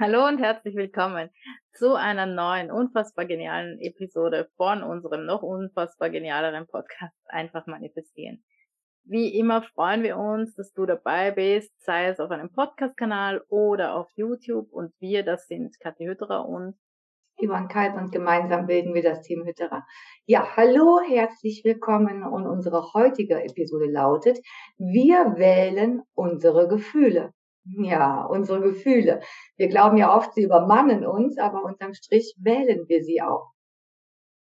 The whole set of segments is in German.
Hallo und herzlich willkommen zu einer neuen, unfassbar genialen Episode von unserem noch unfassbar genialeren Podcast Einfach manifestieren. Wie immer freuen wir uns, dass du dabei bist, sei es auf einem Podcast-Kanal oder auf YouTube. Und wir, das sind Kathi Hütterer und Ivan Kalt und gemeinsam bilden wir das Team Hütterer. Ja, hallo, herzlich willkommen und unsere heutige Episode lautet, wir wählen unsere Gefühle. Ja, unsere Gefühle. Wir glauben ja oft, sie übermannen uns, aber unterm Strich wählen wir sie auch.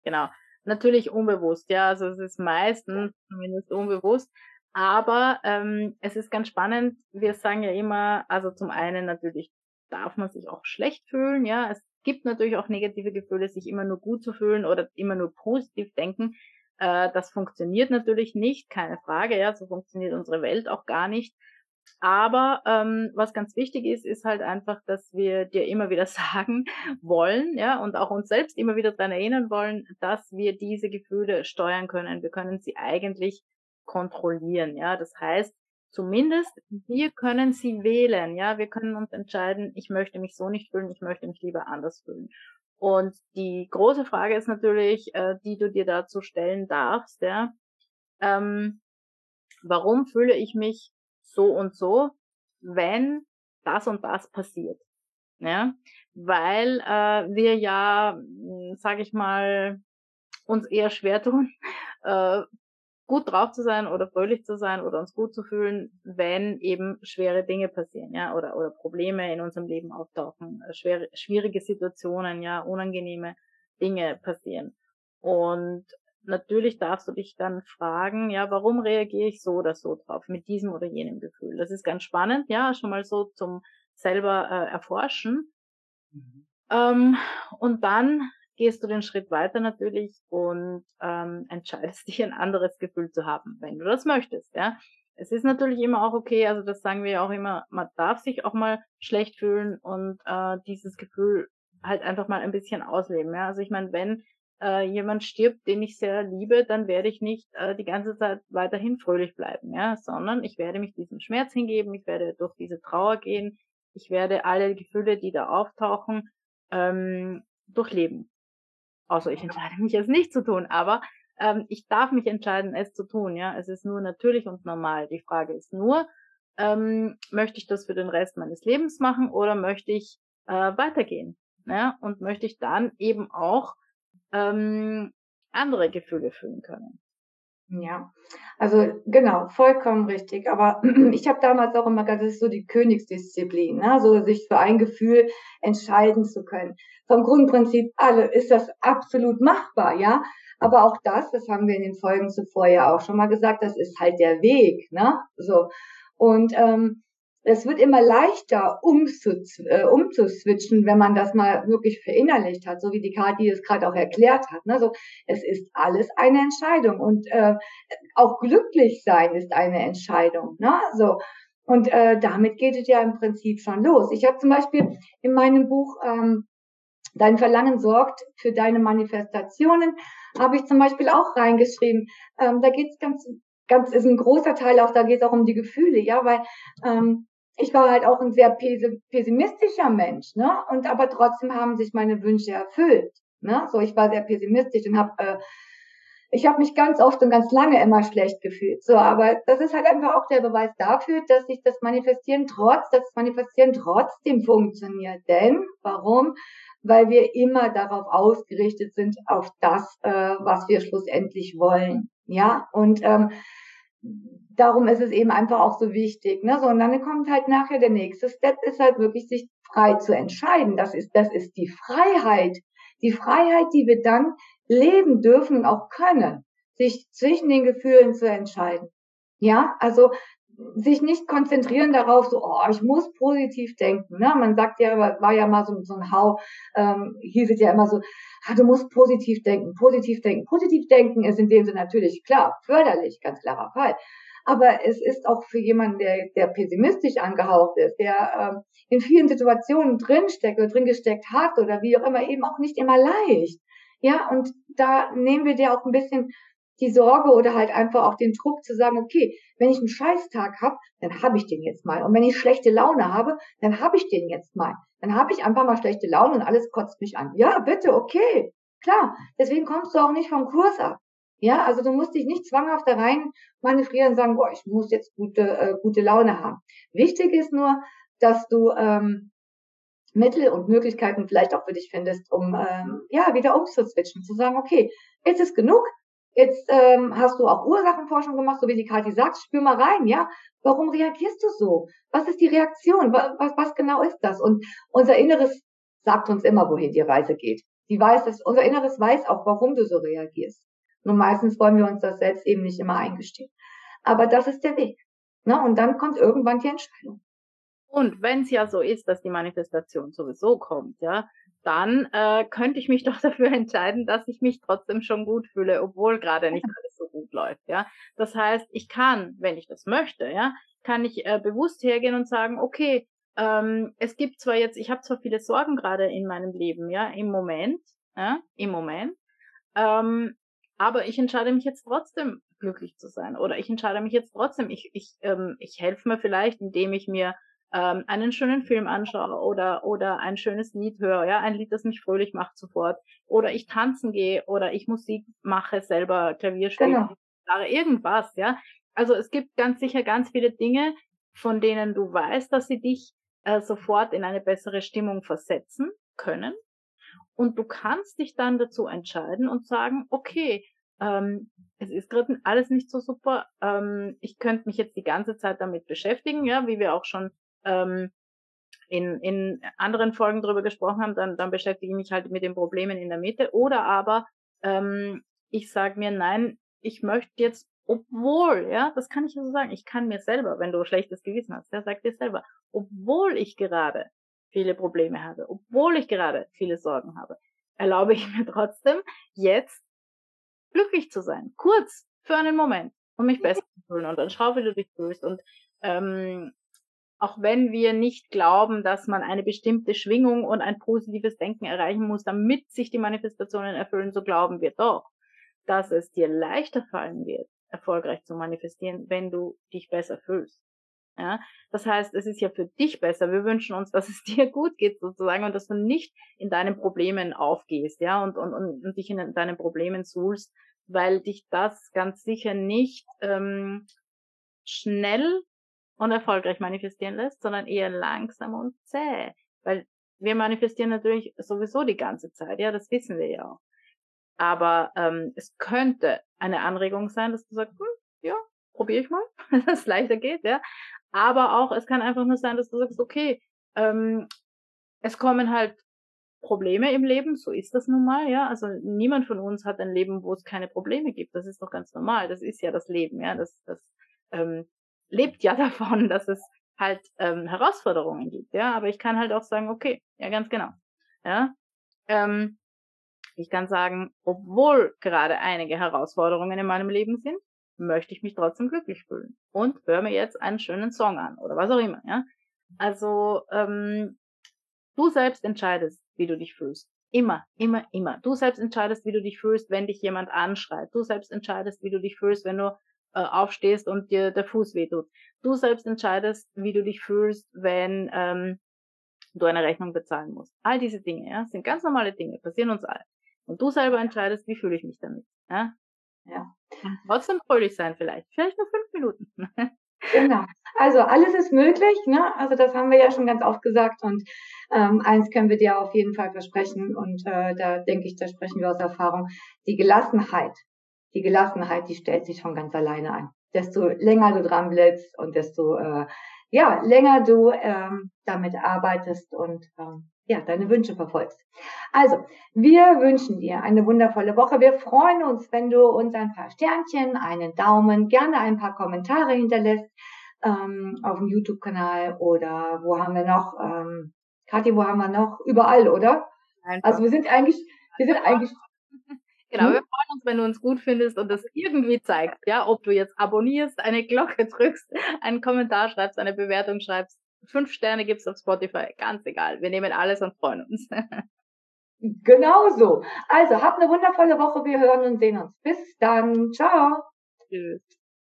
Genau. Natürlich unbewusst, ja. Also es ist meistens zumindest unbewusst. Aber ähm, es ist ganz spannend. Wir sagen ja immer, also zum einen natürlich darf man sich auch schlecht fühlen, ja. Es gibt natürlich auch negative Gefühle, sich immer nur gut zu fühlen oder immer nur positiv denken. Äh, das funktioniert natürlich nicht, keine Frage, ja. So funktioniert unsere Welt auch gar nicht. Aber ähm, was ganz wichtig ist, ist halt einfach, dass wir dir immer wieder sagen wollen, ja, und auch uns selbst immer wieder daran erinnern wollen, dass wir diese Gefühle steuern können. Wir können sie eigentlich kontrollieren, ja. Das heißt, zumindest wir können sie wählen, ja. Wir können uns entscheiden, ich möchte mich so nicht fühlen, ich möchte mich lieber anders fühlen. Und die große Frage ist natürlich, äh, die du dir dazu stellen darfst, ja. Ähm, warum fühle ich mich so und so, wenn das und das passiert. Ja, weil äh, wir ja, hm, sage ich mal, uns eher schwer tun, äh, gut drauf zu sein oder fröhlich zu sein oder uns gut zu fühlen, wenn eben schwere Dinge passieren, ja, oder oder Probleme in unserem Leben auftauchen, äh, schwere, schwierige Situationen, ja, unangenehme Dinge passieren. Und natürlich darfst du dich dann fragen, ja, warum reagiere ich so oder so drauf, mit diesem oder jenem Gefühl. Das ist ganz spannend, ja, schon mal so zum selber äh, erforschen. Mhm. Ähm, und dann gehst du den Schritt weiter natürlich und ähm, entscheidest dich, ein anderes Gefühl zu haben, wenn du das möchtest, ja. Es ist natürlich immer auch okay, also das sagen wir ja auch immer, man darf sich auch mal schlecht fühlen und äh, dieses Gefühl halt einfach mal ein bisschen ausleben. Ja? Also ich meine, wenn äh, jemand stirbt, den ich sehr liebe, dann werde ich nicht äh, die ganze Zeit weiterhin fröhlich bleiben, ja, sondern ich werde mich diesem Schmerz hingeben, ich werde durch diese Trauer gehen, ich werde alle Gefühle, die da auftauchen, ähm, durchleben. Außer ich entscheide mich es nicht zu tun, aber ähm, ich darf mich entscheiden, es zu tun, ja. Es ist nur natürlich und normal. Die Frage ist nur, ähm, möchte ich das für den Rest meines Lebens machen oder möchte ich äh, weitergehen? Ja? Und möchte ich dann eben auch ähm, andere Gefühle fühlen können. Ja, also genau, vollkommen richtig. Aber ich habe damals auch immer gesagt, das ist so die Königsdisziplin, ne? so sich für ein Gefühl entscheiden zu können. Vom Grundprinzip alle ist das absolut machbar, ja. Aber auch das, das haben wir in den Folgen zuvor ja auch schon mal gesagt, das ist halt der Weg, ne? So und ähm, es wird immer leichter äh, umzuswitchen, wenn man das mal wirklich verinnerlicht hat, so wie die Kati es gerade auch erklärt hat. Ne? So, es ist alles eine Entscheidung und äh, auch glücklich sein ist eine Entscheidung. Ne? So und äh, damit geht es ja im Prinzip schon los. Ich habe zum Beispiel in meinem Buch ähm, Dein Verlangen sorgt für deine Manifestationen, habe ich zum Beispiel auch reingeschrieben. Ähm, da geht es ganz ganz ist ein großer Teil auch, da geht es auch um die Gefühle, ja, weil ähm, ich war halt auch ein sehr pessimistischer Mensch, ne? Und aber trotzdem haben sich meine Wünsche erfüllt, ne? So, ich war sehr pessimistisch und habe äh, ich habe mich ganz oft und ganz lange immer schlecht gefühlt. So, aber das ist halt einfach auch der Beweis dafür, dass sich das Manifestieren trotz, das Manifestieren trotzdem funktioniert. Denn warum? Weil wir immer darauf ausgerichtet sind, auf das, äh, was wir schlussendlich wollen. Ja, und ähm, darum ist es eben einfach auch so wichtig. Ne? So, und dann kommt halt nachher der nächste Step, ist halt wirklich sich frei zu entscheiden. Das ist, das ist die Freiheit. Die Freiheit, die wir dann leben dürfen und auch können, sich zwischen den Gefühlen zu entscheiden. Ja, also sich nicht konzentrieren darauf, so, oh, ich muss positiv denken. Ne? Man sagt ja, war ja mal so, so ein Hau, ähm, hieß es ja immer so, ah, du musst positiv denken, positiv denken. Positiv denken ist in dem Sinne natürlich klar, förderlich, ganz klarer Fall. Aber es ist auch für jemanden, der, der pessimistisch angehaucht ist, der ähm, in vielen Situationen drinsteckt oder drin gesteckt hat oder wie auch immer, eben auch nicht immer leicht. Ja, und da nehmen wir dir auch ein bisschen die Sorge oder halt einfach auch den Druck zu sagen, okay, wenn ich einen Scheißtag habe, dann habe ich den jetzt mal. Und wenn ich schlechte Laune habe, dann habe ich den jetzt mal. Dann habe ich einfach mal schlechte Laune und alles kotzt mich an. Ja, bitte, okay, klar. Deswegen kommst du auch nicht vom Kurs ab. Ja, also du musst dich nicht zwanghaft da rein manövrieren und sagen, boah, ich muss jetzt gute, äh, gute Laune haben. Wichtig ist nur, dass du ähm, Mittel und Möglichkeiten vielleicht auch für dich findest, um ähm, ja wieder umzuswitchen, zu sagen, okay, ist genug, jetzt ähm, hast du auch Ursachenforschung gemacht, so wie die Kathi sagt, spür mal rein, ja, warum reagierst du so? Was ist die Reaktion? Was, was, genau ist das? Und unser Inneres sagt uns immer, wohin die Reise geht. Die weiß es, unser Inneres weiß auch, warum du so reagierst. Nur meistens wollen wir uns das selbst eben nicht immer eingestehen. Aber das ist der Weg. Ne? Und dann kommt irgendwann die Entscheidung. Und wenn es ja so ist, dass die Manifestation sowieso kommt, ja, dann äh, könnte ich mich doch dafür entscheiden, dass ich mich trotzdem schon gut fühle, obwohl gerade nicht alles so gut läuft, ja. Das heißt, ich kann, wenn ich das möchte, ja, kann ich äh, bewusst hergehen und sagen, okay, ähm, es gibt zwar jetzt, ich habe zwar viele Sorgen gerade in meinem Leben, ja, im Moment, ja, im Moment, ähm, aber ich entscheide mich jetzt trotzdem glücklich zu sein oder ich entscheide mich jetzt trotzdem, ich, ich, ähm, ich helfe mir vielleicht, indem ich mir ähm, einen schönen Film anschaue oder, oder ein schönes Lied höre, ja, ein Lied, das mich fröhlich macht sofort oder ich tanzen gehe oder ich Musik mache, selber Klavier spiele, genau. irgendwas, ja. Also es gibt ganz sicher ganz viele Dinge, von denen du weißt, dass sie dich äh, sofort in eine bessere Stimmung versetzen können und du kannst dich dann dazu entscheiden und sagen, okay, ähm, es ist gerade alles nicht so super. Ähm, ich könnte mich jetzt die ganze Zeit damit beschäftigen, ja, wie wir auch schon ähm, in, in anderen Folgen drüber gesprochen haben, dann, dann beschäftige ich mich halt mit den Problemen in der Mitte. Oder aber ähm, ich sage mir, nein, ich möchte jetzt, obwohl, ja, das kann ich ja so sagen, ich kann mir selber, wenn du schlechtes Gewissen hast, ja, sag dir selber, obwohl ich gerade viele Probleme habe, obwohl ich gerade viele Sorgen habe, erlaube ich mir trotzdem, jetzt glücklich zu sein. Kurz, für einen Moment, um mich besser zu fühlen. Und dann schau, wie du dich fühlst. Und ähm, auch wenn wir nicht glauben, dass man eine bestimmte Schwingung und ein positives Denken erreichen muss, damit sich die Manifestationen erfüllen, so glauben wir doch, dass es dir leichter fallen wird, erfolgreich zu manifestieren, wenn du dich besser fühlst. Ja, das heißt, es ist ja für dich besser. Wir wünschen uns, dass es dir gut geht sozusagen und dass du nicht in deinen Problemen aufgehst, ja, und, und, und, und dich in deinen Problemen suhlst, weil dich das ganz sicher nicht ähm, schnell und erfolgreich manifestieren lässt, sondern eher langsam und zäh. Weil wir manifestieren natürlich sowieso die ganze Zeit, ja, das wissen wir ja auch. Aber ähm, es könnte eine Anregung sein, dass du sagst, hm, ja, probiere ich mal, dass es leichter geht, ja. Aber auch, es kann einfach nur sein, dass du sagst, okay, ähm, es kommen halt Probleme im Leben, so ist das nun mal, ja. Also niemand von uns hat ein Leben, wo es keine Probleme gibt. Das ist doch ganz normal. Das ist ja das Leben, ja. Das, das ähm, lebt ja davon, dass es halt ähm, Herausforderungen gibt, ja. Aber ich kann halt auch sagen, okay, ja, ganz genau, ja. Ähm, ich kann sagen, obwohl gerade einige Herausforderungen in meinem Leben sind, möchte ich mich trotzdem glücklich fühlen und höre mir jetzt einen schönen Song an oder was auch immer, ja. Also ähm, du selbst entscheidest, wie du dich fühlst. Immer, immer, immer. Du selbst entscheidest, wie du dich fühlst, wenn dich jemand anschreit. Du selbst entscheidest, wie du dich fühlst, wenn du äh, aufstehst und dir der Fuß wehtut. Du selbst entscheidest, wie du dich fühlst, wenn ähm, du eine Rechnung bezahlen musst. All diese Dinge, ja, sind ganz normale Dinge, passieren uns alle. Und du selber entscheidest, wie fühle ich mich damit. Ja? Ja. Trotzdem fröhlich sein vielleicht. Vielleicht nur fünf Minuten. Genau. Also alles ist möglich, ne? Also das haben wir ja schon ganz oft gesagt und ähm, eins können wir dir auf jeden Fall versprechen und äh, da denke ich, da sprechen wir aus Erfahrung. Die Gelassenheit, die Gelassenheit, die stellt sich schon ganz alleine ein. Desto länger du dran bleibst und desto äh, ja länger du ähm, damit arbeitest und ähm, ja, deine Wünsche verfolgst. Also, wir wünschen dir eine wundervolle Woche. Wir freuen uns, wenn du uns ein paar Sternchen, einen Daumen, gerne ein paar Kommentare hinterlässt ähm, auf dem YouTube-Kanal oder wo haben wir noch? Ähm, Kathi, wo haben wir noch? Überall, oder? Einfach. Also wir sind eigentlich, wir sind eigentlich. Genau, hm? wir uns, wenn du uns gut findest und das irgendwie zeigst, ja, ob du jetzt abonnierst, eine Glocke drückst, einen Kommentar schreibst, eine Bewertung schreibst, fünf Sterne gibt's auf Spotify, ganz egal. Wir nehmen alles und freuen uns. genau so. Also, habt eine wundervolle Woche. Wir hören und sehen uns. Bis dann. Ciao. Tschüss.